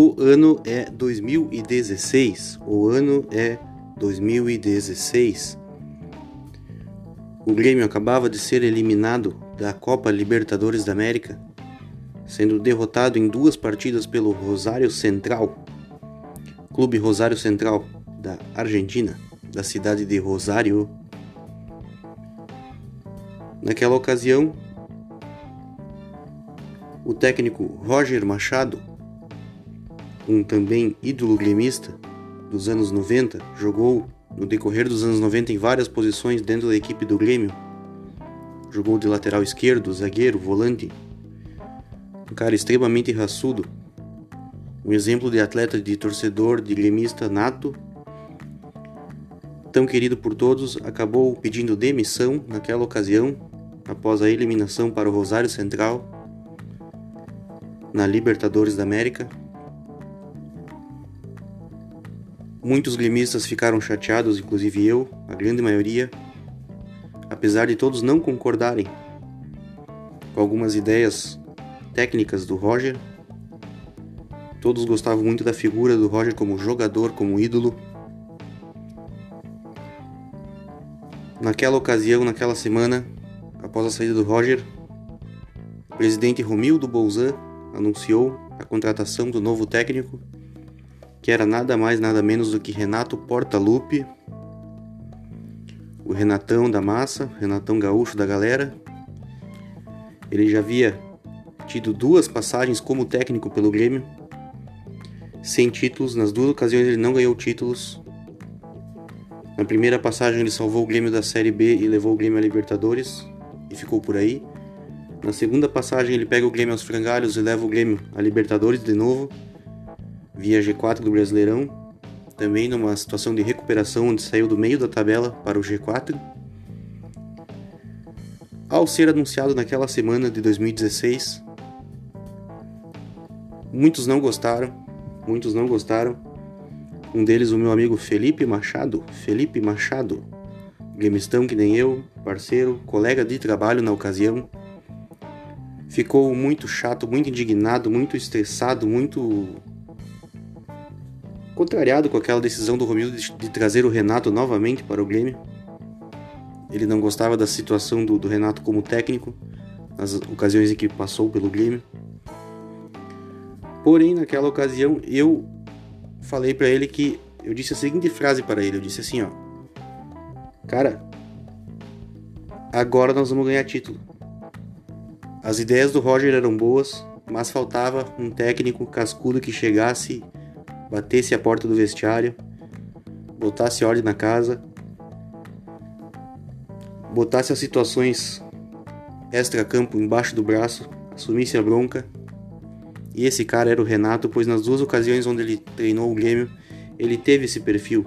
O ano é 2016. O ano é 2016. O Grêmio acabava de ser eliminado da Copa Libertadores da América, sendo derrotado em duas partidas pelo Rosário Central, Clube Rosário Central da Argentina, da cidade de Rosário. Naquela ocasião, o técnico Roger Machado um também ídolo gremista dos anos 90, jogou no decorrer dos anos 90 em várias posições dentro da equipe do Grêmio. Jogou de lateral esquerdo, zagueiro, volante. Um cara extremamente raçudo. Um exemplo de atleta, de torcedor, de gremista nato. Tão querido por todos, acabou pedindo demissão naquela ocasião, após a eliminação para o Rosário Central na Libertadores da América. Muitos gremistas ficaram chateados, inclusive eu, a grande maioria, apesar de todos não concordarem com algumas ideias técnicas do Roger. Todos gostavam muito da figura do Roger como jogador, como ídolo. Naquela ocasião, naquela semana, após a saída do Roger, o presidente Romildo Bolzan anunciou a contratação do novo técnico que era nada mais nada menos do que Renato Portaluppi, o Renatão da massa, Renatão gaúcho da galera. Ele já havia tido duas passagens como técnico pelo Grêmio, sem títulos, nas duas ocasiões ele não ganhou títulos. Na primeira passagem ele salvou o Grêmio da Série B e levou o Grêmio a Libertadores e ficou por aí. Na segunda passagem ele pega o Grêmio aos frangalhos e leva o Grêmio a Libertadores de novo via G4 do Brasileirão, também numa situação de recuperação onde saiu do meio da tabela para o G4. Ao ser anunciado naquela semana de 2016, muitos não gostaram, muitos não gostaram. Um deles, o meu amigo Felipe Machado, Felipe Machado, gremistão que nem eu, parceiro, colega de trabalho na ocasião, ficou muito chato, muito indignado, muito estressado, muito contrariado com aquela decisão do Romildo de, trazer o Renato novamente para o Grêmio. Ele não gostava da situação do, do Renato como técnico, nas ocasiões em que passou pelo Grêmio. Porém, naquela ocasião, eu falei para ele que eu disse a seguinte frase para ele, eu disse assim, ó: Cara, agora nós vamos ganhar título. As ideias do Roger eram boas, mas faltava um técnico cascudo que chegasse batesse a porta do vestiário, botasse ordem na casa, botasse as situações extra-campo embaixo do braço, assumisse a bronca. E esse cara era o Renato, pois nas duas ocasiões onde ele treinou o Grêmio, ele teve esse perfil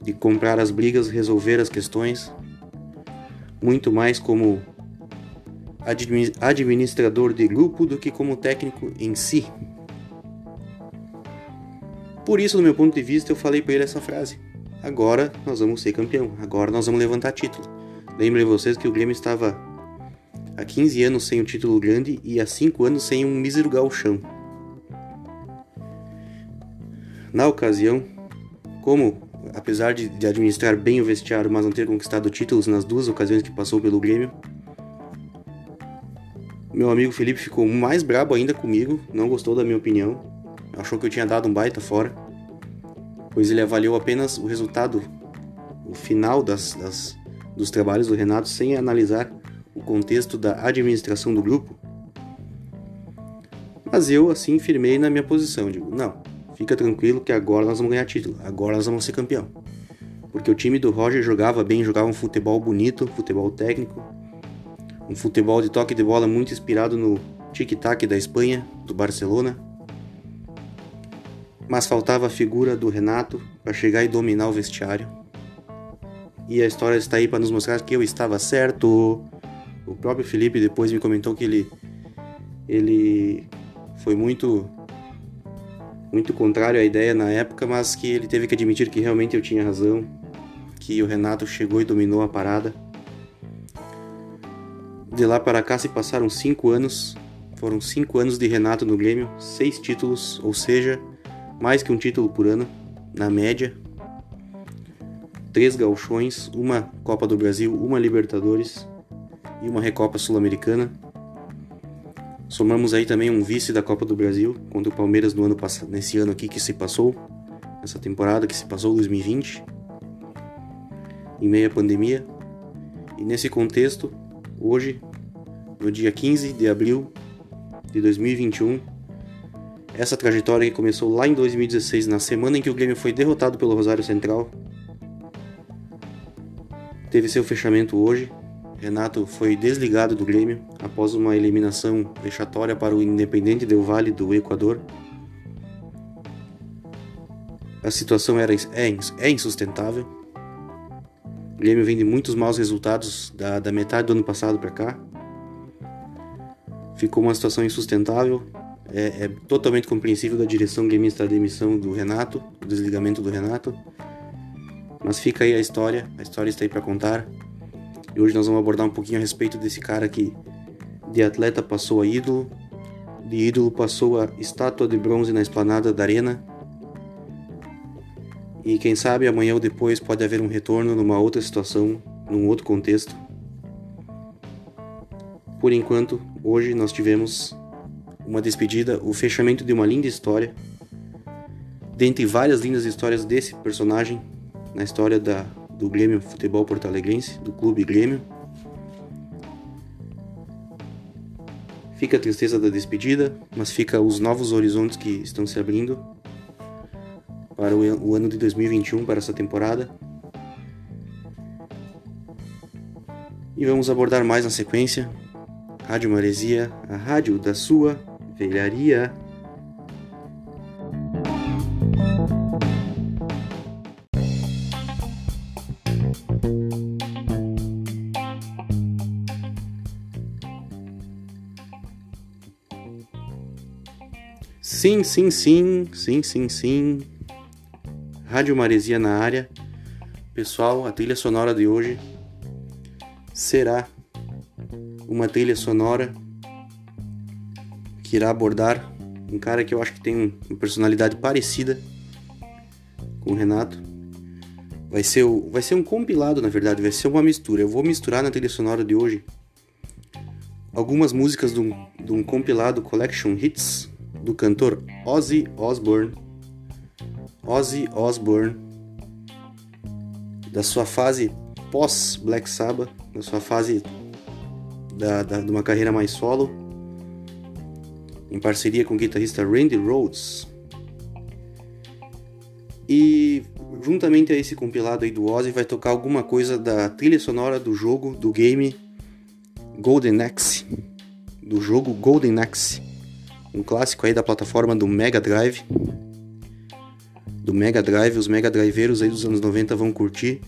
de comprar as brigas, resolver as questões, muito mais como administrador de grupo do que como técnico em si. Por isso, do meu ponto de vista, eu falei para ele essa frase. Agora nós vamos ser campeão, agora nós vamos levantar título. Lembrem vocês que o Grêmio estava há 15 anos sem um título grande e há 5 anos sem um mísero galchão. Na ocasião, como, apesar de, de administrar bem o vestiário, mas não ter conquistado títulos nas duas ocasiões que passou pelo Grêmio, meu amigo Felipe ficou mais brabo ainda comigo, não gostou da minha opinião, achou que eu tinha dado um baita fora, pois ele avaliou apenas o resultado, o final das, das, dos trabalhos do Renato sem analisar o contexto da administração do grupo. Mas eu, assim, firmei na minha posição. Digo, não, fica tranquilo que agora nós vamos ganhar título, agora nós vamos ser campeão. Porque o time do Roger jogava bem, jogava um futebol bonito, futebol técnico, um futebol de toque de bola muito inspirado no tic-tac da Espanha, do Barcelona mas faltava a figura do Renato para chegar e dominar o vestiário. E a história está aí para nos mostrar que eu estava certo. O próprio Felipe depois me comentou que ele ele foi muito muito contrário à ideia na época, mas que ele teve que admitir que realmente eu tinha razão, que o Renato chegou e dominou a parada. De lá para cá se passaram cinco anos Foram cinco anos de Renato no Grêmio, seis títulos, ou seja, mais que um título por ano, na média. Três gauchões, uma Copa do Brasil, uma Libertadores e uma Recopa Sul-Americana. Somamos aí também um vice da Copa do Brasil contra o Palmeiras no ano passado, nesse ano aqui que se passou, essa temporada que se passou 2020, em meio à pandemia. E nesse contexto, hoje, no dia 15 de abril de 2021, essa trajetória que começou lá em 2016, na semana em que o Grêmio foi derrotado pelo Rosário Central, teve seu fechamento hoje. Renato foi desligado do Grêmio após uma eliminação vexatória para o Independente Del Vale do Equador. A situação era, é, é insustentável. O Grêmio vem de muitos maus resultados da, da metade do ano passado para cá. Ficou uma situação insustentável. É, é, totalmente compreensível da direção gremista a demissão do Renato, o desligamento do Renato. Mas fica aí a história, a história está aí para contar. E hoje nós vamos abordar um pouquinho a respeito desse cara que de atleta passou a ídolo, de ídolo passou a estátua de bronze na esplanada da arena. E quem sabe amanhã ou depois pode haver um retorno numa outra situação, num outro contexto. Por enquanto, hoje nós tivemos uma despedida, o fechamento de uma linda história. Dentre várias lindas histórias desse personagem na história da, do Grêmio Futebol Porto Alegrense, do Clube Grêmio. Fica a tristeza da despedida, mas fica os novos horizontes que estão se abrindo para o ano de 2021, para essa temporada. E vamos abordar mais na sequência. Rádio Maresia, a rádio da sua velharia. Sim, sim, sim, sim, sim, sim. Rádio Maresia na área. Pessoal, a trilha sonora de hoje será uma trilha sonora que irá abordar um cara que eu acho que tem uma personalidade parecida com o Renato. Vai ser, o, vai ser um compilado, na verdade, vai ser uma mistura. Eu vou misturar na trilha sonora de hoje algumas músicas de um, de um compilado Collection Hits do cantor Ozzy Osbourne. Ozzy Osbourne, da sua fase pós Black Sabbath, da sua fase da, da, de uma carreira mais solo, em parceria com o guitarrista Randy Rhoads. E juntamente a esse compilado aí do Ozzy vai tocar alguma coisa da trilha sonora do jogo, do game Golden Axe, do jogo Golden Axe um clássico aí da plataforma do Mega Drive. Do Mega Drive, os Mega Driveiros aí dos anos 90 vão curtir.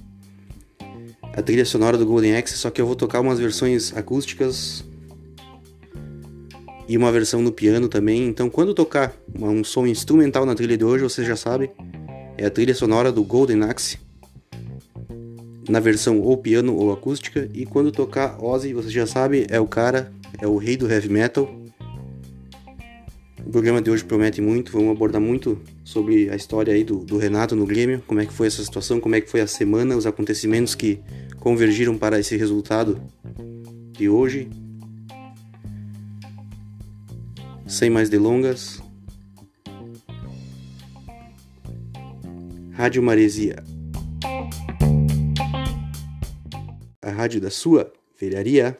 A trilha sonora do Golden Axe, só que eu vou tocar umas versões acústicas e uma versão no piano também. Então, quando tocar um som instrumental na trilha de hoje, você já sabe, é a trilha sonora do Golden Axe na versão ou piano ou acústica. E quando tocar Ozzy, você já sabe, é o cara, é o rei do heavy metal. O programa de hoje promete muito, vamos abordar muito sobre a história aí do, do, Renato no Grêmio, como é que foi essa situação, como é que foi a semana, os acontecimentos que convergiram para esse resultado de hoje. Sem mais delongas, Rádio Maresia, a rádio da sua velharia.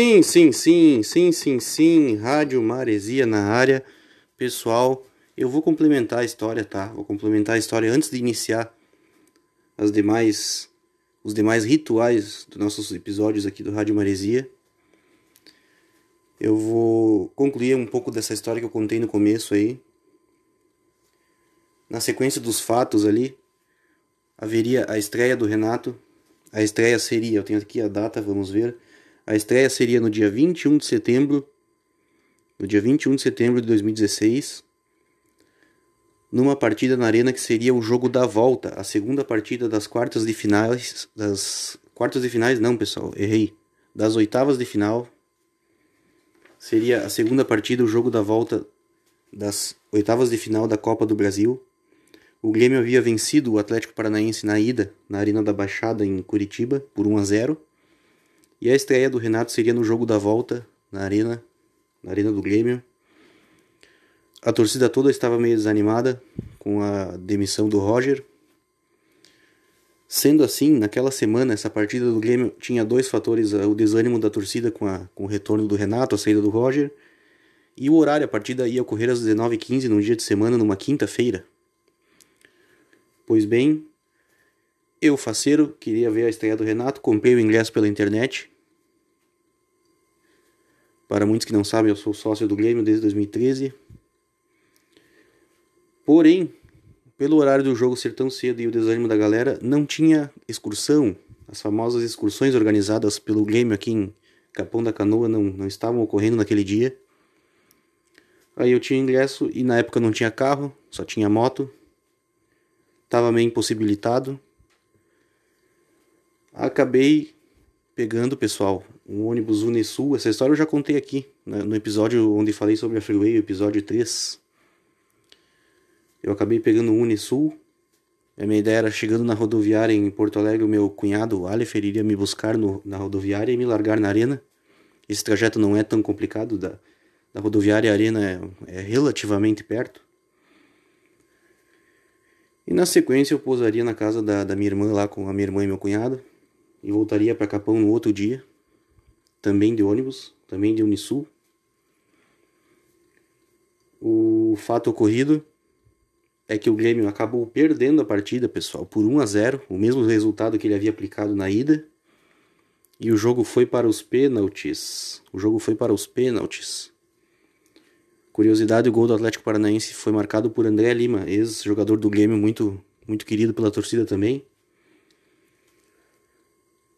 Sim, sim, sim, sim, sim, sim, Rádio Maresia na área. Pessoal, eu vou complementar a história, tá? Vou complementar a história antes de iniciar as demais os demais rituais dos nossos episódios aqui do Rádio Maresia. Eu vou concluir um pouco dessa história que eu contei no começo aí. Na sequência dos fatos ali, haveria a estreia do Renato. A estreia seria, eu tenho aqui a data, vamos ver a estreia seria no dia 21 de setembro, no dia 21 de setembro de 2016, numa partida na arena que seria o jogo da volta, a segunda partida das quartas de finais, das quartas de finais não, pessoal, errei, das oitavas de final. Seria a segunda partida, o jogo da volta das oitavas de final da Copa do Brasil. O Grêmio havia vencido o Atlético Paranaense na ida, na Arena da Baixada em Curitiba, por 1 a 0. E a estreia do Renato seria no jogo da volta, na arena, na arena do Grêmio. A torcida toda estava meio desanimada com a demissão do Roger. Sendo assim, naquela semana, essa partida do Grêmio tinha dois fatores: o desânimo da torcida com, a, com o retorno do Renato, a saída do Roger, e o horário. A partida ia ocorrer às 19h15 no dia de semana, numa quinta-feira. Pois bem, eu, faceiro, queria ver a estreia do Renato, comprei o ingresso pela internet. Para muitos que não sabem, eu sou sócio do Grêmio desde 2013. Porém, pelo horário do jogo ser tão cedo e o desânimo da galera, não tinha excursão. As famosas excursões organizadas pelo Grêmio aqui em Capão da Canoa não, não estavam ocorrendo naquele dia. Aí eu tinha ingresso e na época não tinha carro, só tinha moto. Tava meio impossibilitado acabei pegando, pessoal, um ônibus Unisul. Essa história eu já contei aqui, né, no episódio onde falei sobre a Freeway, episódio 3. Eu acabei pegando um Unisul. A minha ideia era chegando na rodoviária em Porto Alegre, o meu cunhado, Aleph, iria me buscar no, na rodoviária e me largar na arena. Esse trajeto não é tão complicado, da, da rodoviária à arena é, é relativamente perto. E na sequência eu pousaria na casa da, da minha irmã lá com a minha irmã e meu cunhado e voltaria para Capão no outro dia, também de ônibus, também de Unisul. O fato ocorrido é que o Grêmio acabou perdendo a partida, pessoal, por 1 a 0, o mesmo resultado que ele havia aplicado na ida. E o jogo foi para os pênaltis. O jogo foi para os pênaltis. Curiosidade, o gol do Atlético Paranaense foi marcado por André Lima, ex-jogador do Grêmio, muito, muito querido pela torcida também.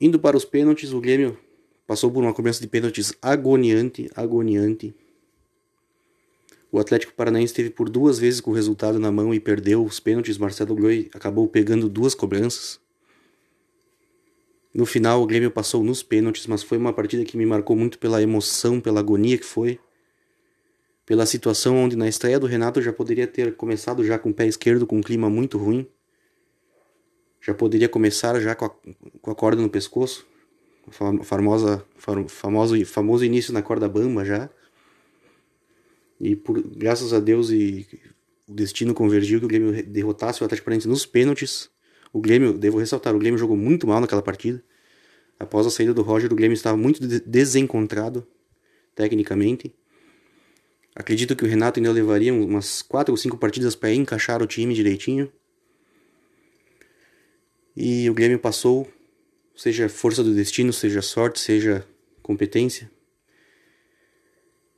Indo para os pênaltis, o Grêmio passou por uma cobrança de pênaltis agoniante, agoniante. O Atlético Paranaense teve por duas vezes com o resultado na mão e perdeu os pênaltis. Marcelo Groi acabou pegando duas cobranças. No final, o Grêmio passou nos pênaltis, mas foi uma partida que me marcou muito pela emoção, pela agonia que foi. Pela situação onde na estreia do Renato já poderia ter começado já com o pé esquerdo, com um clima muito ruim já poderia começar já com a, com a corda no pescoço, famosa, famoso, famoso início na corda bamba já. E por, graças a Deus e o destino convergiu que o Grêmio derrotasse o Atlético Paranaense nos pênaltis. O Grêmio, devo ressaltar, o Grêmio jogou muito mal naquela partida. Após a saída do Roger, o Grêmio estava muito desencontrado tecnicamente. Acredito que o Renato ainda levaria umas quatro ou cinco partidas para encaixar o time direitinho. E o Grêmio passou, seja força do destino, seja sorte, seja competência.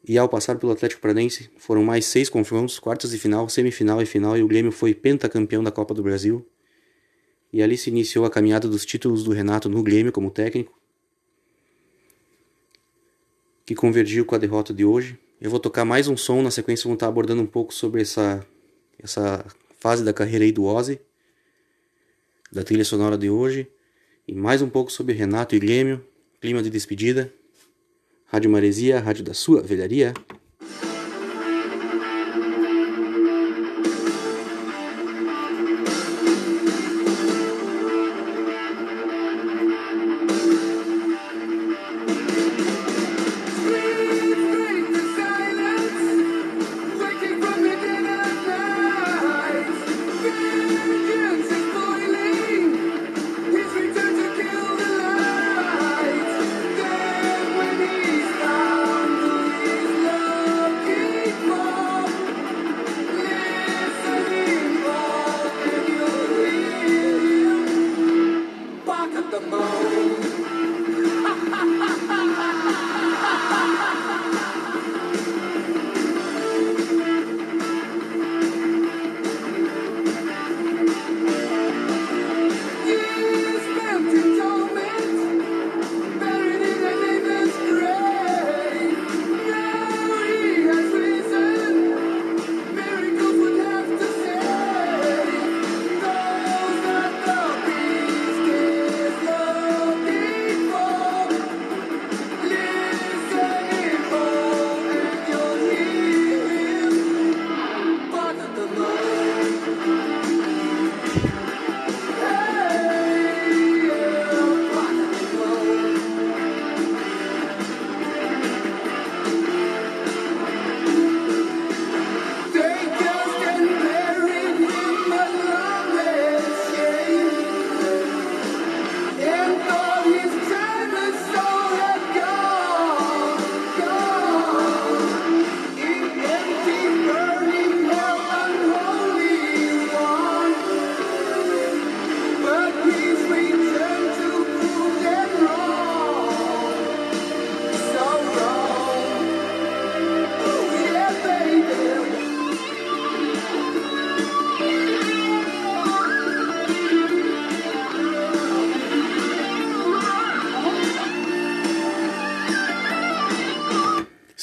E ao passar pelo Atlético Paranaense, foram mais seis confrontos, quartas de final, semifinal e final, e o Grêmio foi pentacampeão da Copa do Brasil. E ali se iniciou a caminhada dos títulos do Renato no Grêmio como técnico, que convergiu com a derrota de hoje. Eu vou tocar mais um som, na sequência vamos estar abordando um pouco sobre essa, essa fase da carreira aí do Ozzy, da trilha sonora de hoje, e mais um pouco sobre Renato e Grêmio, clima de despedida. Rádio Maresia, rádio da sua velharia.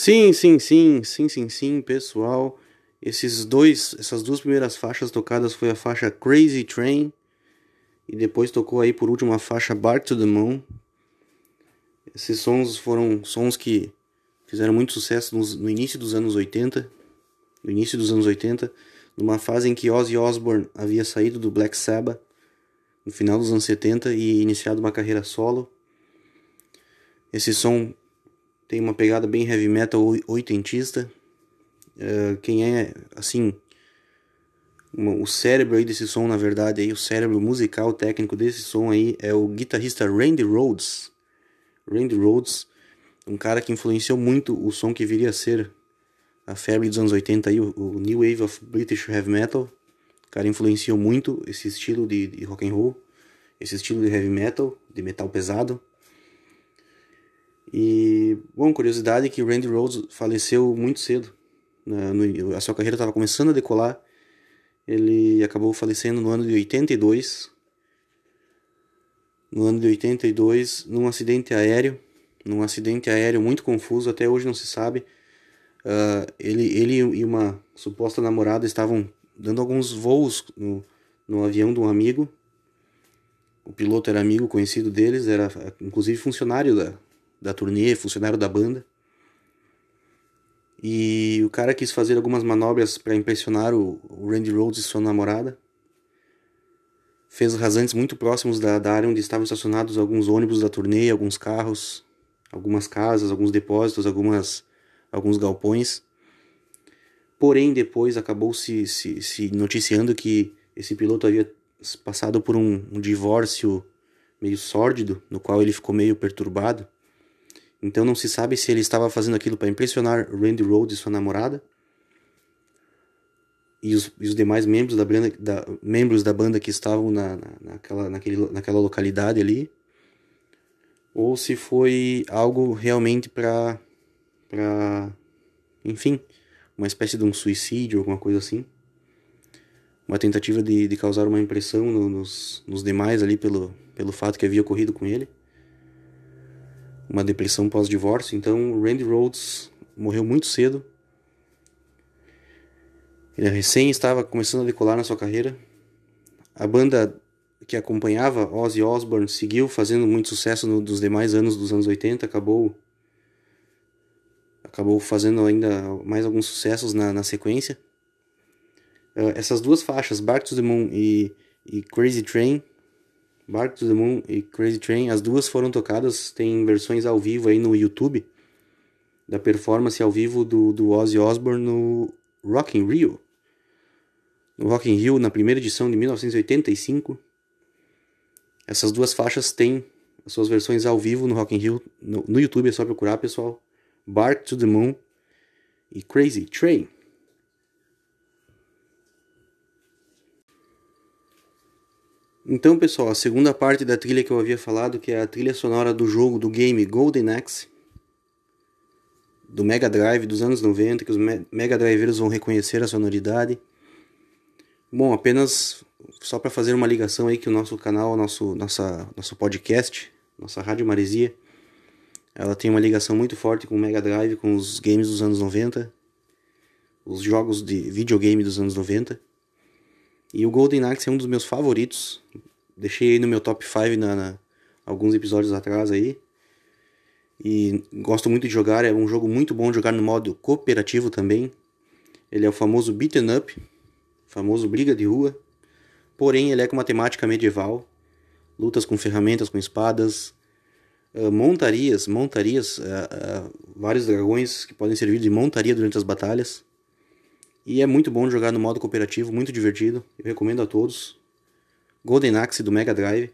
Sim, sim, sim, sim, sim, sim, pessoal. Esses dois, essas duas primeiras faixas tocadas foi a faixa Crazy Train e depois tocou aí por último a faixa Bark to the Moon. Esses sons foram sons que fizeram muito sucesso no, no início dos anos 80, no início dos anos 80, numa fase em que Ozzy Osbourne havia saído do Black Sabbath no final dos anos 70 e iniciado uma carreira solo. Esse som tem uma pegada bem heavy metal oitentista. Uh, quem é, assim, o cérebro aí desse som, na verdade, aí, o cérebro musical técnico desse som aí é o guitarrista Randy Rhodes. Randy Rhodes, um cara que influenciou muito o som que viria a ser a febre dos anos 80 aí, o, o New Wave of British Heavy Metal. O cara influenciou muito esse estilo de, de rock and roll, esse estilo de heavy metal, de metal pesado. E, bom, curiosidade é que Randy Rhodes faleceu muito cedo. Né? No, a sua carreira estava começando a decolar. Ele acabou falecendo no ano de 82. No ano de 82, num acidente aéreo. Num acidente aéreo muito confuso, até hoje não se sabe. Uh, ele, ele e uma suposta namorada estavam dando alguns voos no, no avião de um amigo. O piloto era amigo conhecido deles, era inclusive funcionário da, da turnê, funcionário da banda. E o cara quis fazer algumas manobras para impressionar o, Randy Rhodes e sua namorada. Fez rasantes muito próximos da, da área onde estavam estacionados alguns ônibus da turnê, alguns carros, algumas casas, alguns depósitos, algumas, alguns galpões. Porém, depois acabou se, se, se noticiando que esse piloto havia passado por um, um divórcio meio sórdido, no qual ele ficou meio perturbado. Então não se sabe se ele estava fazendo aquilo para impressionar Randy Rhodes, sua namorada, e os, e os demais membros da, banda, da, membros da banda que estavam na, na, naquela, naquele, naquela localidade ali, ou se foi algo realmente para, para, enfim, uma espécie de um suicídio, alguma coisa assim, uma tentativa de, de causar uma impressão no, nos, nos demais ali pelo, pelo fato que havia ocorrido com ele, uma depressão pós-divórcio. Então, Randy Rhodes morreu muito cedo ele recém estava começando a decolar na sua carreira. A banda que acompanhava Ozzy Osbourne seguiu fazendo muito sucesso nos demais anos dos anos 80, acabou acabou fazendo ainda mais alguns sucessos na, na sequência. Uh, essas duas faixas, Bark to the Moon e, e Crazy Train, Bark to the Moon e Crazy Train, as duas foram tocadas, tem versões ao vivo aí no YouTube da performance ao vivo do, do Ozzy Osbourne no Rock in Rio no Rock in Rio, na primeira edição de 1985. Essas duas faixas têm as suas versões ao vivo no Rock in Rio. No, no YouTube é só procurar, pessoal. Bark to the Moon e Crazy Train. Então, pessoal, a segunda parte da trilha que eu havia falado, que é a trilha sonora do jogo do game Golden Axe, do Mega Drive dos anos 90, que os Mega Driveiros vão reconhecer a sonoridade. Bom, apenas só para fazer uma ligação aí que o nosso canal, nosso, nossa, nosso podcast, nossa Rádio Maresia, ela tem uma ligação muito forte com o Mega Drive, com os games dos anos 90, os jogos de videogame dos anos 90. E o Golden Axe é um dos meus favoritos. Deixei aí no meu top 5 na, na, alguns episódios atrás aí. E gosto muito de jogar, é um jogo muito bom de jogar no modo cooperativo também. Ele é o famoso beaten up, famoso briga de rua, porém ele é com uma temática medieval, lutas com ferramentas, com espadas, uh, montarias, montarias, uh, uh, vários dragões que podem servir de montaria durante as batalhas. E é muito bom jogar no modo cooperativo, muito divertido, eu recomendo a todos. Golden Axe do Mega Drive.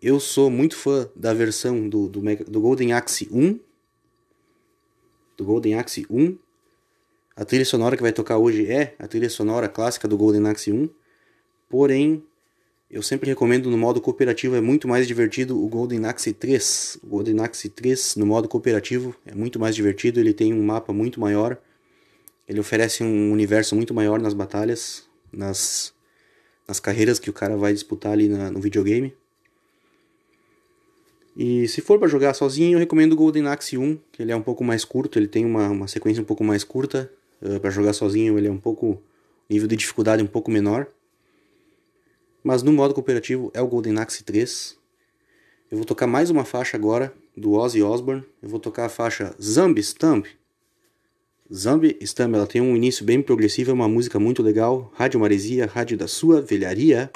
Eu sou muito fã da versão do, do, Mega, do Golden Axe 1. Do Golden Axe 1 a trilha sonora que vai tocar hoje é a trilha sonora clássica do Golden Axe 1, porém eu sempre recomendo no modo cooperativo, é muito mais divertido o Golden Axe 3. O Golden Axe 3 no modo cooperativo é muito mais divertido, ele tem um mapa muito maior, ele oferece um universo muito maior nas batalhas, nas, nas carreiras que o cara vai disputar ali na, no videogame. E se for para jogar sozinho, eu recomendo o Golden Axe 1, que ele é um pouco mais curto, ele tem uma, uma sequência um pouco mais curta, Uh, para jogar sozinho ele é um pouco nível de dificuldade um pouco menor. Mas no modo cooperativo é o Golden Axe 3. Eu vou tocar mais uma faixa agora do Ozzy Osbourne. Eu vou tocar a faixa Zombie Stump. Zombie Stump, ela tem um início bem progressivo, é uma música muito legal. Rádio Maresia, rádio da sua velharia.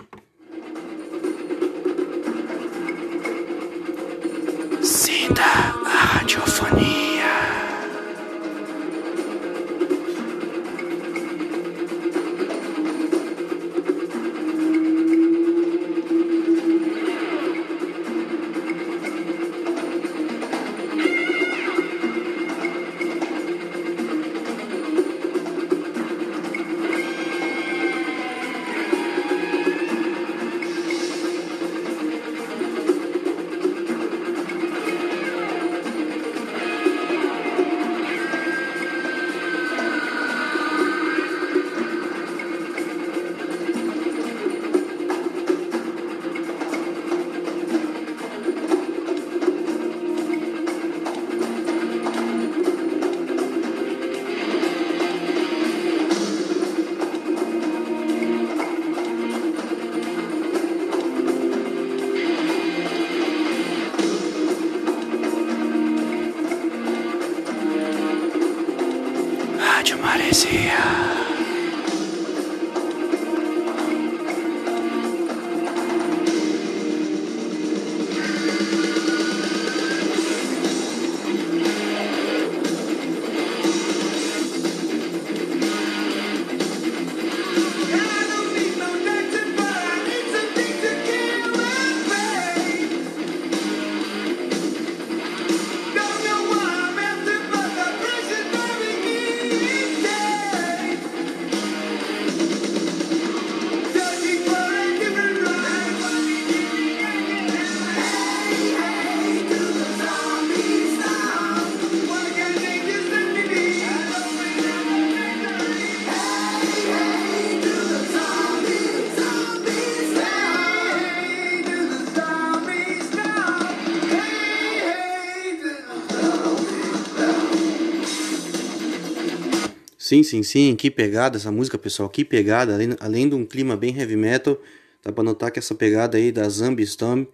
Sim, sim, sim, que pegada essa música, pessoal, que pegada. Além, além de um clima bem heavy metal, dá pra notar que essa pegada aí da Zombie Storm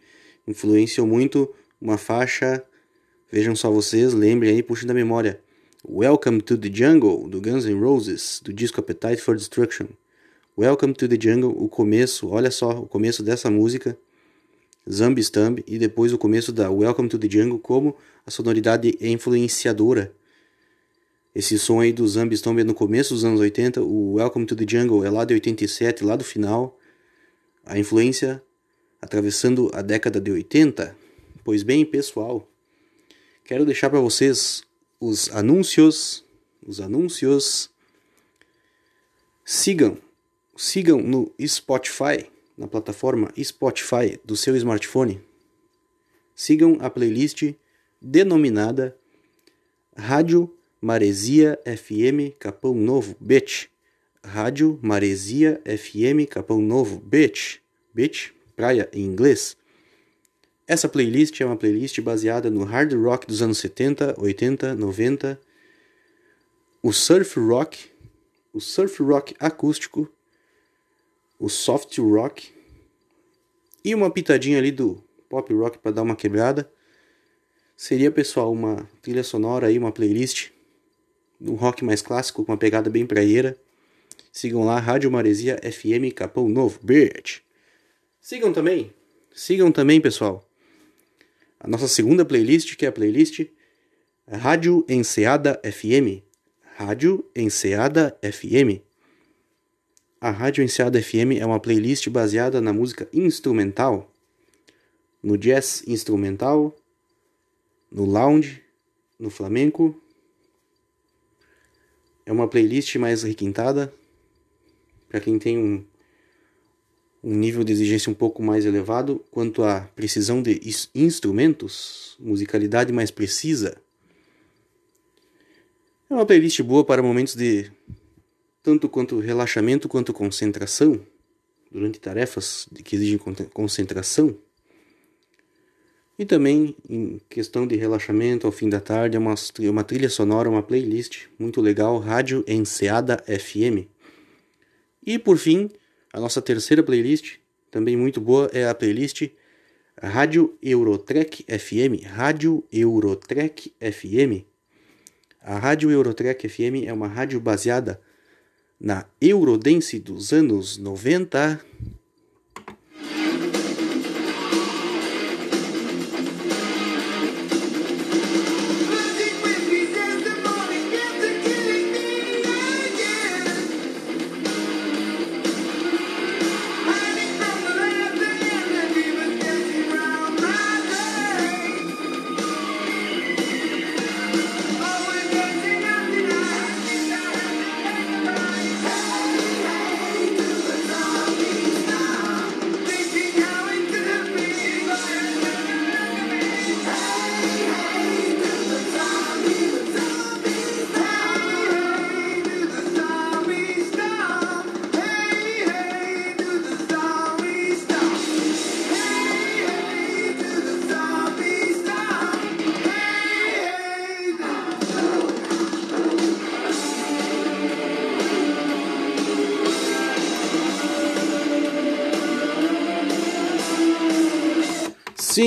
influenciou muito uma faixa, vejam só vocês, lembrem aí, puxem da memória. Welcome to the Jungle, do Guns N' Roses, do disco Appetite for Destruction. Welcome to the Jungle, o começo, olha só, o começo dessa música, Zombie Stump, e depois o começo da Welcome to the Jungle, como a sonoridade é influenciadora esse som aí do Zombie Stomp no começo dos anos 80, o Welcome to the Jungle é lá de 87, lá do final. A influência atravessando a década de 80. Pois bem, pessoal, quero deixar para vocês os anúncios, os anúncios. Sigam, sigam no Spotify, na plataforma Spotify do seu smartphone. Sigam a playlist denominada Rádio Maresia FM Capão Novo, Beach. Rádio Maresia FM Capão Novo, Beach. Beach, praia em inglês. Essa playlist é uma playlist baseada no hard rock dos anos 70, 80, 90, o surf rock, o surf rock acústico, o soft rock e uma pitadinha ali do pop rock para dar uma quebrada. Seria, pessoal, uma trilha sonora aí, uma playlist um rock mais clássico com uma pegada bem praieira. Sigam lá, Rádio Maresia FM Capão Novo, Bird. Sigam também, sigam também, pessoal, a nossa segunda playlist, que é a playlist Rádio Enseada FM. Rádio Enseada FM. A Rádio Enseada FM é uma playlist baseada na música instrumental, no jazz instrumental, no lounge, no flamenco é uma playlist mais requintada para quem tem um, um nível de exigência um pouco mais elevado quanto à precisão de instrumentos, musicalidade mais precisa. É uma playlist boa para momentos de tanto quanto relaxamento quanto concentração durante tarefas que exigem concentração. E também, em questão de relaxamento ao fim da tarde, é uma, uma trilha sonora, uma playlist muito legal, Rádio Enseada FM. E por fim, a nossa terceira playlist, também muito boa, é a playlist Rádio Eurotrek FM. Rádio Eurotrek FM. A Rádio Eurotrek FM é uma rádio baseada na Eurodance dos anos 90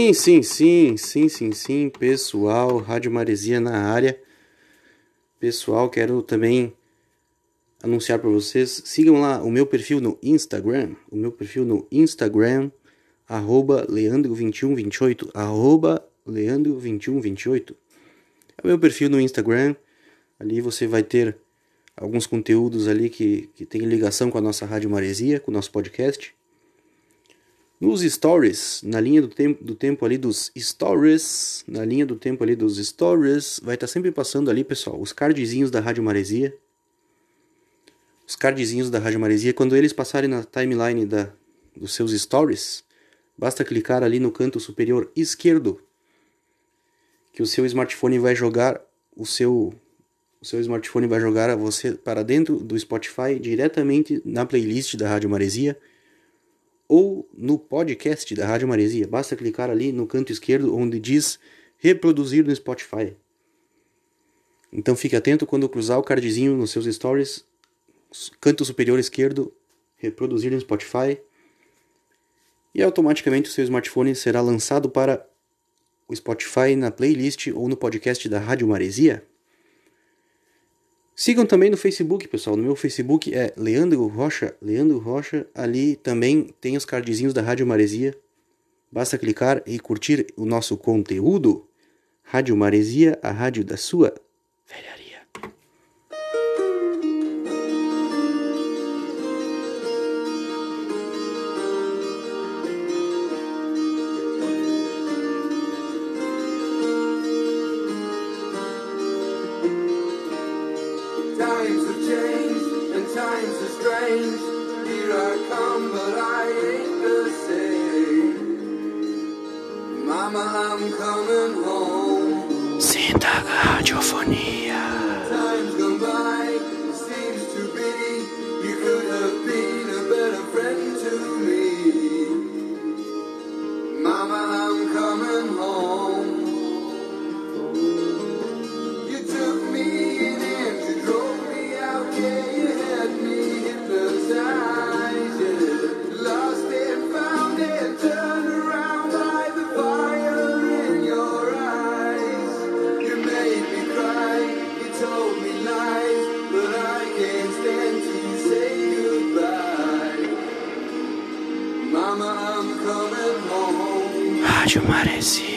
Sim, sim, sim, sim, sim, sim, pessoal, Rádio Maresia na área. Pessoal, quero também anunciar para vocês, sigam lá o meu perfil no Instagram, o meu perfil no Instagram, arroba leandro2128, arroba leandro2128. É o meu perfil no Instagram, ali você vai ter alguns conteúdos ali que, que tem ligação com a nossa Rádio Maresia, com o nosso podcast. Nos stories, na linha do tempo, do tempo ali dos stories, na linha do tempo ali dos stories, vai estar tá sempre passando ali, pessoal, os cardzinhos da Rádio Maresia. Os cardzinhos da Rádio Maresia, quando eles passarem na timeline da, dos seus stories, basta clicar ali no canto superior esquerdo, que o seu smartphone vai jogar o seu o seu smartphone vai jogar você para dentro do Spotify diretamente na playlist da Rádio Maresia ou no podcast da Rádio Maresia. Basta clicar ali no canto esquerdo onde diz reproduzir no Spotify. Então fique atento quando cruzar o cardzinho nos seus stories, canto superior esquerdo, reproduzir no Spotify, e automaticamente o seu smartphone será lançado para o Spotify na playlist ou no podcast da Rádio Maresia. Sigam também no Facebook, pessoal. No meu Facebook é Leandro Rocha, Leandro Rocha. Ali também tem os cardzinhos da Rádio Maresia. Basta clicar e curtir o nosso conteúdo. Rádio Maresia, a rádio da sua velharia. Here I come, but I ain't the same. Mama, I'm coming home. Sinta radiofonia. Maresi.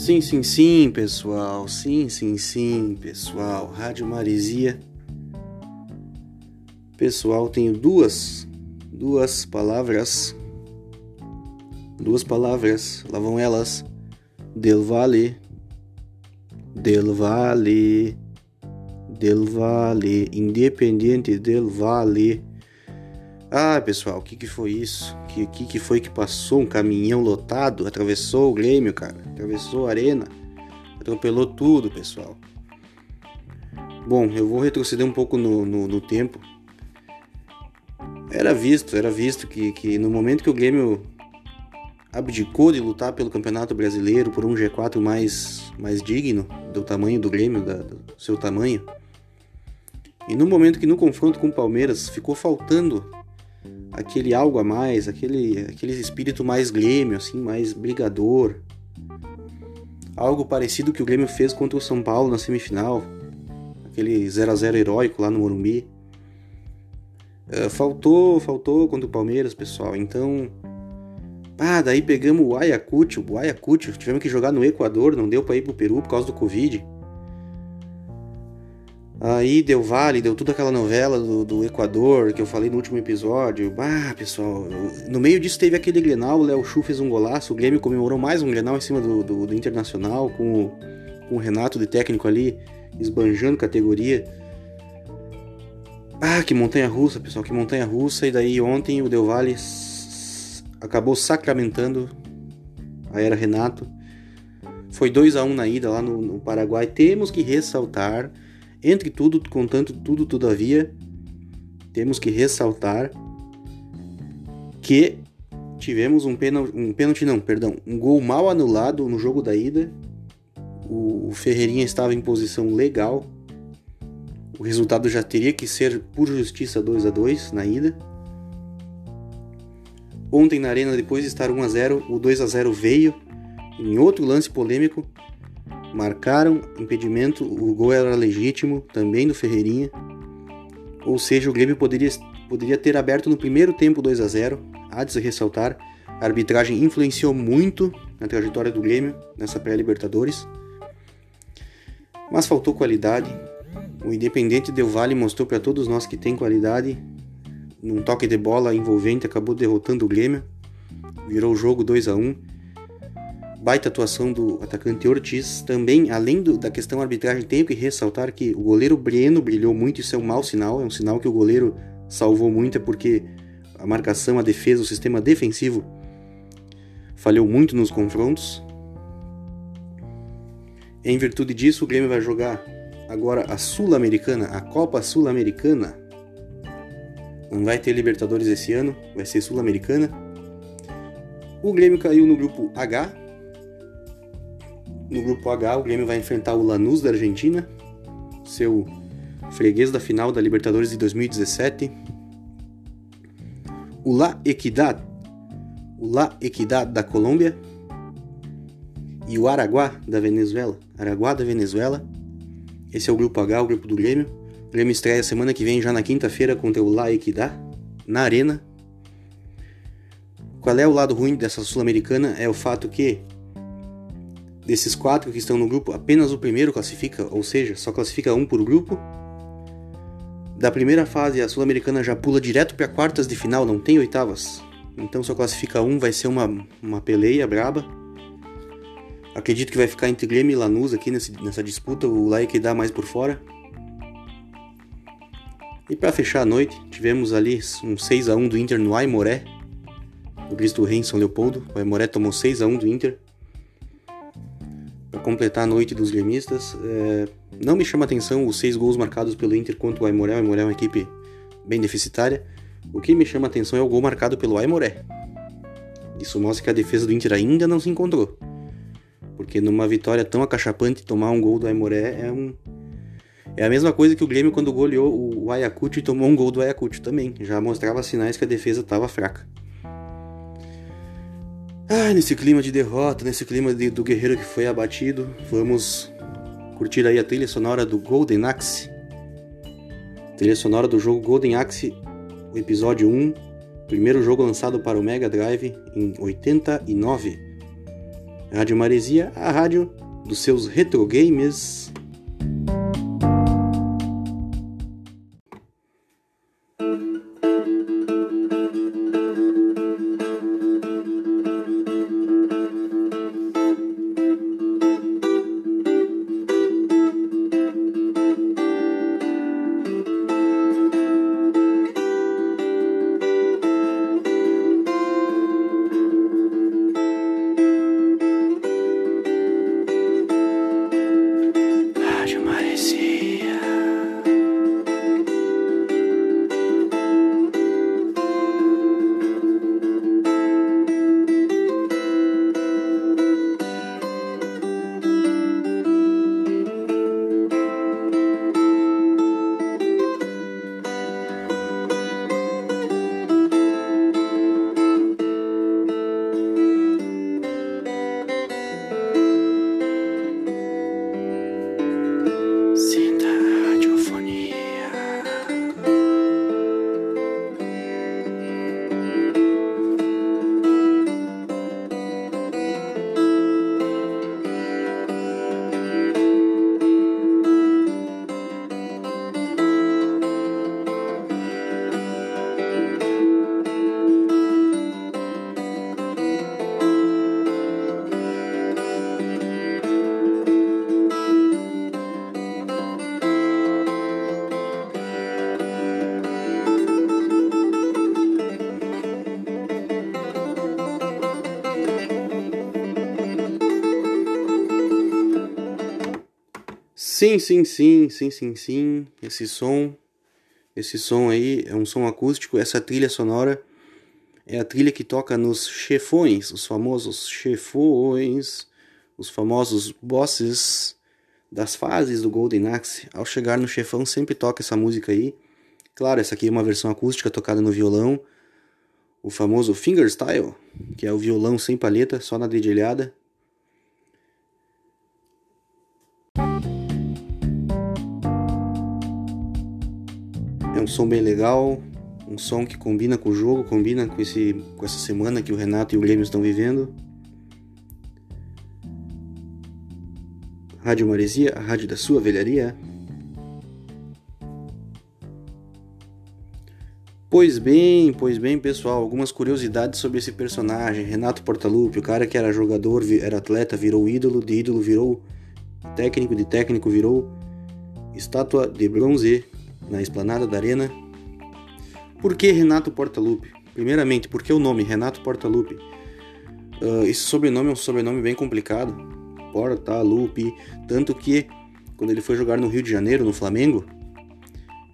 Sim, sim, sim, pessoal. Sim, sim, sim, pessoal. Rádio Maresia. Pessoal, tenho duas duas palavras. Duas palavras. Lá vão elas. Del Vale. Del Vale. Del Vale. Independente del Vale. Ah, pessoal, o que, que foi isso? O que, que, que foi que passou? Um caminhão lotado, atravessou o Grêmio, cara. Atravessou a arena. Atropelou tudo, pessoal. Bom, eu vou retroceder um pouco no, no, no tempo. Era visto, era visto que, que no momento que o Grêmio abdicou de lutar pelo Campeonato Brasileiro por um G4 mais, mais digno do tamanho do Grêmio, da, do seu tamanho. E no momento que no confronto com o Palmeiras ficou faltando aquele algo a mais, aquele, aquele espírito mais Grêmio, assim, mais brigador. Algo parecido que o Grêmio fez contra o São Paulo na semifinal, aquele 0 a 0 heróico lá no Morumbi. Uh, faltou, faltou contra o Palmeiras, pessoal. Então, ah, daí pegamos o Ayacucho, o Ayacucho, tivemos que jogar no Equador, não deu para ir pro Peru por causa do Covid. Aí deu Vale, deu toda aquela novela do, do Equador que eu falei no último episódio. Ah, pessoal, no meio disso teve aquele Grenal, o Léo Chu fez um golaço, o Grêmio comemorou mais um Grenal em cima do, do, do Internacional, com o, com o Renato de técnico ali, esbanjando categoria. Ah, que montanha russa, pessoal, que montanha russa. E daí ontem o Del Valle acabou sacramentando a era Renato. Foi 2 a 1 um na ida lá no, no, Paraguai. Temos que ressaltar, entre tudo, contanto tudo, todavia, temos que ressaltar que tivemos um pênalti, um pênalti não, perdão, um gol mal anulado no jogo da ida. O, Ferreirinha estava em posição legal. O resultado já teria que ser por justiça 2 a 2 na ida. Ontem na arena, depois de estar 1 a 0, o 2 a 0 veio em outro lance polêmico. Marcaram impedimento, o gol era legítimo, também do Ferreirinha. Ou seja, o Grêmio poderia, poderia ter aberto no primeiro tempo 2 a 0. Há de se ressaltar, a arbitragem influenciou muito na trajetória do Grêmio nessa pré-Libertadores. Mas faltou qualidade. O Independente Del Vale mostrou para todos nós que tem qualidade num toque de bola envolvente, acabou derrotando o Grêmio. Virou o jogo 2 a 1 Baita atuação do atacante Ortiz. Também, além do, da questão arbitragem, tenho que ressaltar que o goleiro Breno brilhou muito. Isso é um mau sinal. É um sinal que o goleiro salvou muito, é porque a marcação, a defesa, o sistema defensivo falhou muito nos confrontos. Em virtude disso, o Grêmio vai jogar agora a Sul-Americana, a Copa Sul-Americana, não vai ter Libertadores esse ano, vai ser Sul-Americana. O Grêmio caiu no grupo H. No grupo H, o Grêmio vai enfrentar o Lanús da Argentina, seu freguês da final da Libertadores de 2017. O La Equidad, o La Equidad da Colômbia e o Araguá da Venezuela. Araguá da Venezuela. Esse é o grupo H, o grupo do Grêmio. O Grêmio estreia semana que vem, já na quinta-feira, contra o La Equidad, na Arena. Qual é o lado ruim dessa Sul-Americana? É o fato que, desses quatro que estão no grupo, apenas o primeiro classifica, ou seja, só classifica um por grupo. Da primeira fase, a Sul-Americana já pula direto para quartas de final, não tem oitavas. Então só classifica um, vai ser uma, uma peleia braba. Acredito que vai ficar entre Grêmio e Lanús aqui nesse, nessa disputa, o La Equidad mais por fora. E para fechar a noite, tivemos ali um 6 a 1 do Inter no Aimoré, o Cristo Rei em São Leopoldo. O Aimoré tomou 6 a 1 do Inter. Para completar a noite dos gremistas, é... não me chama atenção os seis gols marcados pelo Inter contra o Aimoré. O Aimoré é uma equipe bem deficitária. O que me chama atenção é o gol marcado pelo Aimoré. Isso mostra que a defesa do Inter ainda não se encontrou. Porque numa vitória tão acachapante, tomar um gol do Aimoré é um, é a mesma coisa que o Grêmio quando goleou o Ayacucho e tomou um gol do Ayacucho também. Já mostrava sinais que a defesa estava fraca. Ah, nesse clima de derrota, nesse clima de, do guerreiro que foi abatido, vamos curtir aí a trilha sonora do Golden Axe. Trilha sonora do jogo Golden Axe, o episódio 1, primeiro jogo lançado para o Mega Drive em 89. Rádio Maresia, a rádio dos seus retro games. Sim, sim, sim, sim, sim, sim. Esse som, esse som aí é um som acústico. Essa trilha sonora é a trilha que toca nos chefões, os famosos chefões, os famosos bosses das fases do Golden Axe. Ao chegar no chefão sempre toca essa música aí. Claro, essa aqui é uma versão acústica tocada no violão, o famoso fingerstyle, que é o violão sem palheta, só na dedilhada. Um som bem legal, um som que combina com o jogo, combina com, esse, com essa semana que o Renato e o Grêmio estão vivendo. Rádio Maresia, a rádio da sua velharia. Pois bem, pois bem, pessoal, algumas curiosidades sobre esse personagem, Renato Portaluppi, o cara que era jogador, era atleta, virou ídolo, de ídolo virou técnico, de técnico virou estátua de bronze na esplanada da arena. Por que Renato Portaluppi? Primeiramente, por que o nome Renato Portaluppi? Uh, esse sobrenome é um sobrenome bem complicado, Portaluppi, tanto que quando ele foi jogar no Rio de Janeiro, no Flamengo,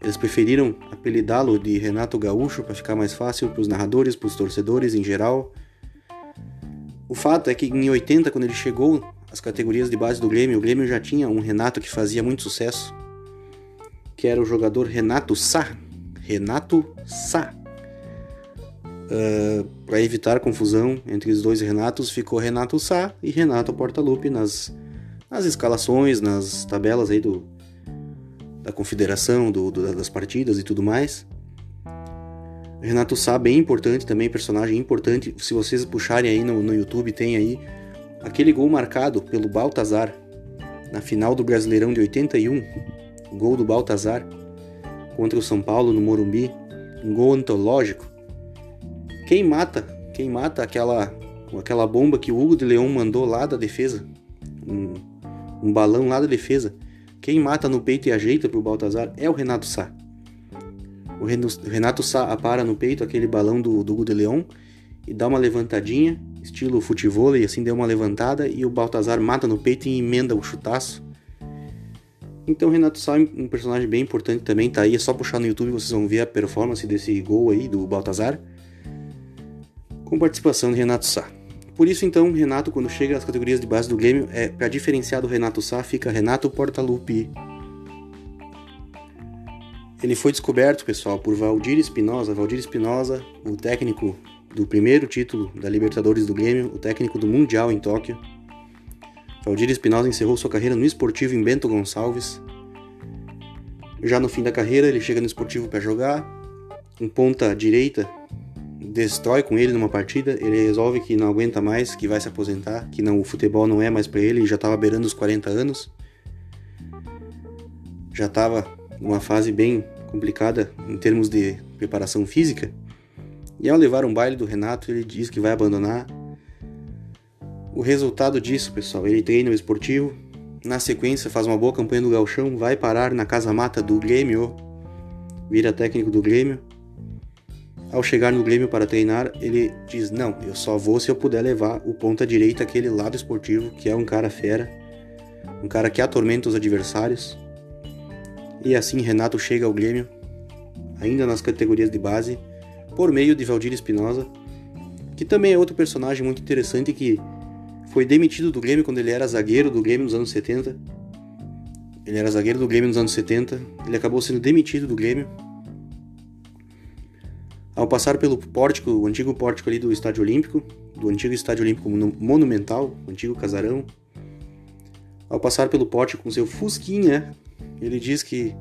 eles preferiram apelidá-lo de Renato Gaúcho para ficar mais fácil para os narradores, para os torcedores em geral. O fato é que em 80, quando ele chegou às categorias de base do Grêmio, o Grêmio já tinha um Renato que fazia muito sucesso, que era o jogador Renato Sá. Renato Sá. Uh, para evitar confusão entre os dois Renatos, ficou Renato Sá e Renato Portaluppi nas, nas escalações, nas tabelas aí do, da confederação, do, do, das partidas e tudo mais. Renato Sá, bem importante também, personagem importante. Se vocês puxarem aí no, no YouTube, tem aí aquele gol marcado pelo Baltazar na final do Brasileirão de 81. Gol do Baltazar contra o São Paulo no Morumbi. Um gol antológico. Quem mata? Quem mata aquela, aquela bomba que o Hugo de Leão mandou lá da defesa? Um, um balão lá da defesa quem mata no peito e ajeita para o Baltazar é o Renato Sá. O Renato Sá apara no peito aquele balão do, do de Leão e dá uma levantadinha, estilo futebol, e assim deu uma levantada e o Baltazar mata no peito e emenda o chutaço. Então Renato Sá um personagem bem importante também, tá aí, é só puxar no YouTube vocês vão ver a performance desse gol aí do Baltazar. Com participação de Renato Sá. Por isso, então, Renato, quando chega às categorias de base do Grêmio, é para diferenciar do Renato Sá, fica Renato Portaluppi. Ele foi descoberto, pessoal, por Valdir Espinosa. Valdir Espinosa, o técnico do primeiro título da Libertadores do Grêmio, o técnico do Mundial em Tóquio. Valdir Espinosa encerrou sua carreira no esportivo em Bento Gonçalves. Já no fim da carreira, ele chega no esportivo para jogar. Um ponta direita destrói com ele numa partida, ele resolve que não aguenta mais, que vai se aposentar, que não, o futebol não é mais para ele, já estava beirando os 40 anos. Já estava numa fase bem complicada em termos de preparação física. E ao levar um baile do Renato, ele diz que vai abandonar. O resultado disso, pessoal, ele treina o esportivo, na sequência faz uma boa campanha no Galchão, vai parar na casa mata do Grêmio, vira técnico do Grêmio ao chegar no Grêmio para treinar, ele diz: Não, eu só vou se eu puder levar o ponta direita, aquele lado esportivo, que é um cara fera, um cara que atormenta os adversários. E assim Renato chega ao Grêmio, ainda nas categorias de base, por meio de Valdir Espinosa, que também é outro personagem muito interessante que foi demitido do Grêmio quando ele era zagueiro do Grêmio nos anos 70. Ele era zagueiro do Grêmio nos anos 70, ele acabou sendo demitido do Grêmio ao passar pelo pórtico, o antigo pórtico ali do Estádio Olímpico, do antigo Estádio Olímpico Monumental, o antigo casarão, ao passar pelo pórtico com seu fusquinha, ele diz que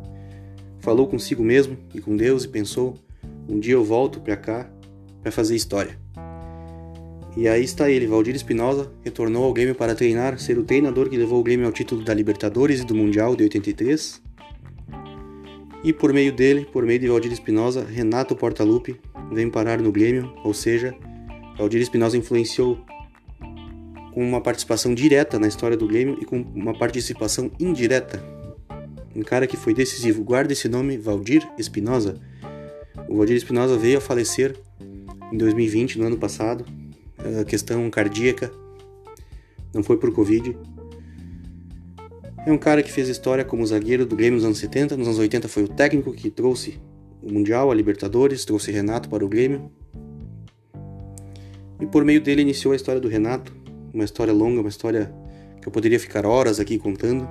falou consigo mesmo e com Deus e pensou: um dia eu volto para cá para fazer história. E aí está ele, Valdir Espinosa, retornou ao Grêmio para treinar, ser o treinador que levou o Grêmio ao título da Libertadores e do Mundial de 83 e por meio dele, por meio de Valdir Espinosa, Renato Portaluppi vem parar no Grêmio, ou seja, Valdir Espinosa influenciou com uma participação direta na história do Grêmio e com uma participação indireta. Um cara que foi decisivo. Guarda esse nome, Valdir Espinosa. O Valdir Espinosa veio a falecer em 2020, no ano passado, questão cardíaca, não foi por Covid. É um cara que fez história como zagueiro do Grêmio nos anos 70, nos anos 80 foi o técnico que trouxe o Mundial, a Libertadores, trouxe Renato para o Grêmio. E por meio dele iniciou a história do Renato, uma história longa, uma história que eu poderia ficar horas aqui contando.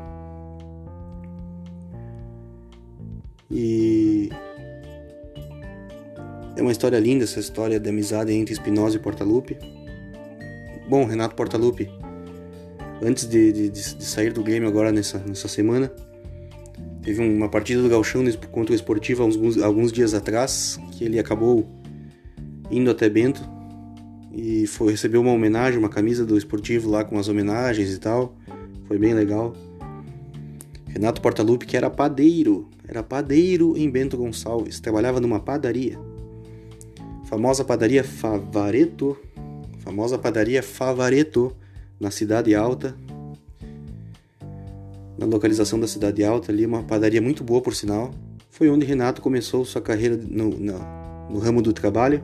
E é uma história linda essa história de amizade entre Espinosa e Portaluppi. Bom, Renato Portaluppi, antes de, de, de, sair do Grêmio agora nessa, nessa semana, teve uma partida do Galchão contra o Esportivo alguns, alguns dias atrás, que ele acabou indo até Bento e foi recebeu uma homenagem, uma camisa do esportivo lá com as homenagens e tal. Foi bem legal. Renato Portaluppi, que era padeiro, era padeiro em Bento Gonçalves, trabalhava numa padaria. Famosa padaria Favareto, famosa padaria Favareto, na Cidade Alta. Na localização da Cidade Alta, ali, uma padaria muito boa por sinal. Foi onde Renato começou sua carreira no, no, no ramo do trabalho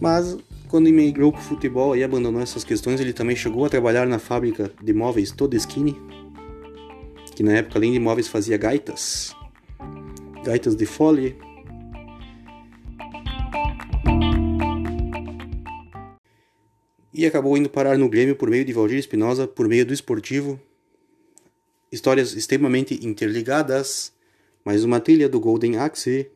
mas quando emigrou para o futebol e abandonou essas questões, ele também chegou a trabalhar na fábrica de móveis Todeschini, que na época além de móveis fazia gaitas, gaitas de fole. E acabou indo parar no Grêmio por meio de Valdir Espinosa, por meio do esportivo. Histórias extremamente interligadas. Mais uma trilha do Golden Axe.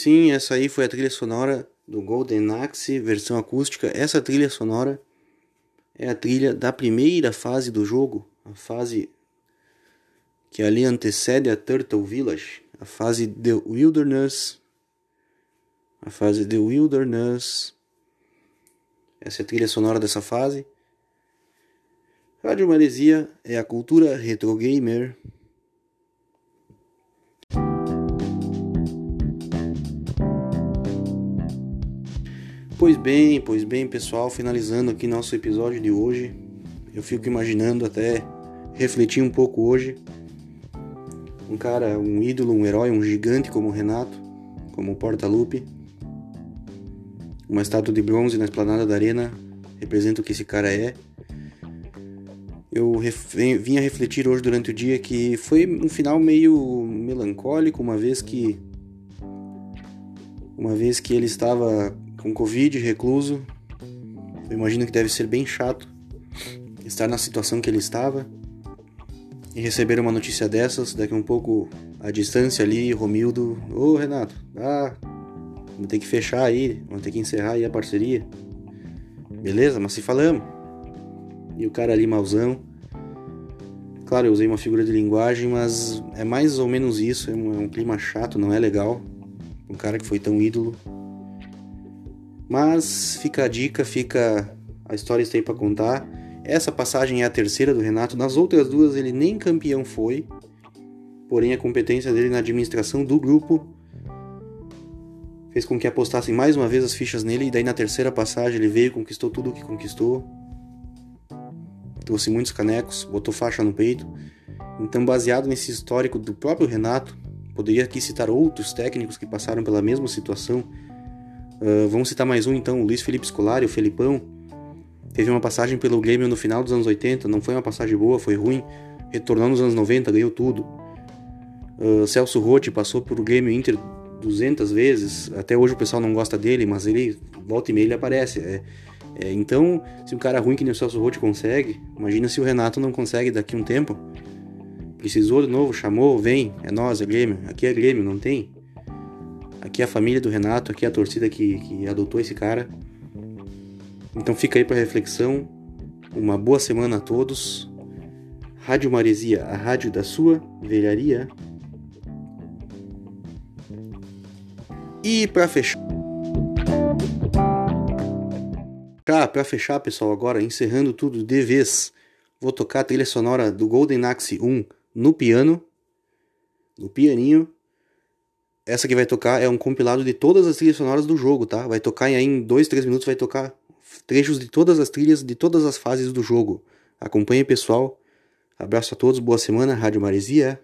Sim, essa aí foi a trilha sonora do Golden Axe, versão acústica. Essa trilha sonora é a trilha da primeira fase do jogo, a fase que ali antecede a Turtle Village, a fase The Wilderness. A fase The Wilderness. Essa é a trilha sonora dessa fase. Rádio Maresia é a cultura retro gamer. Pois bem, pois bem, pessoal, finalizando aqui nosso episódio de hoje. Eu fico imaginando até refletir um pouco hoje um cara, um ídolo, um herói, um gigante como o Renato, como o Porta-Lupe. Uma estátua de bronze na esplanada da arena representa o que esse cara é. Eu vim a refletir hoje durante o dia que foi um final meio melancólico, uma vez que uma vez que ele estava com Covid, recluso. Eu imagino que deve ser bem chato estar na situação que ele estava e receber uma notícia dessas, daqui um pouco a distância ali, Romildo, ô Renato, ah, vamos ter que fechar aí, vamos ter que encerrar aí a parceria. Beleza, mas se falamos. E o cara ali mauzão. Claro, eu usei uma figura de linguagem, mas é mais ou menos isso, é um, é um clima chato, não é legal. Um cara que foi tão ídolo. Mas fica a dica, fica a história está aí para contar. Essa passagem é a terceira do Renato. Nas outras duas ele nem campeão foi. Porém a competência dele na administração do grupo fez com que apostassem mais uma vez as fichas nele e daí na terceira passagem ele veio, conquistou tudo o que conquistou. Trouxe muitos canecos, botou faixa no peito. Então, baseado nesse histórico do próprio Renato, poderia aqui citar outros técnicos que passaram pela mesma situação. Uh, vamos citar mais um então, o Luiz Felipe Scolari, o Felipão, Teve uma passagem pelo Grêmio no final dos anos 80, não foi uma passagem boa, foi ruim. Retornou nos anos 90, ganhou tudo. Uh, Celso Rotti passou por Grêmio Inter 200 vezes. Até hoje o pessoal não gosta dele, mas ele volta e meia ele aparece. É, é, então, se um cara ruim que nem o Celso Rotti consegue, imagina se o Renato não consegue daqui a um tempo. Precisou de novo, chamou, vem, é nós, é Grêmio. Aqui é Grêmio, não tem? Aqui é a família do Renato, aqui é a torcida que, que adotou esse cara. Então fica aí para reflexão. Uma boa semana a todos. Rádio Maresia, a rádio da sua velharia. E para fechar. Para fechar, pessoal, agora encerrando tudo de vez, vou tocar a trilha sonora do Golden Axe 1 no piano, no pianinho. Essa que vai tocar é um compilado de todas as trilhas sonoras do jogo, tá? Vai tocar em 2, 3 minutos, vai tocar trechos de todas as trilhas de todas as fases do jogo. Acompanhe, pessoal. Abraço a todos, boa semana, Rádio Maresia.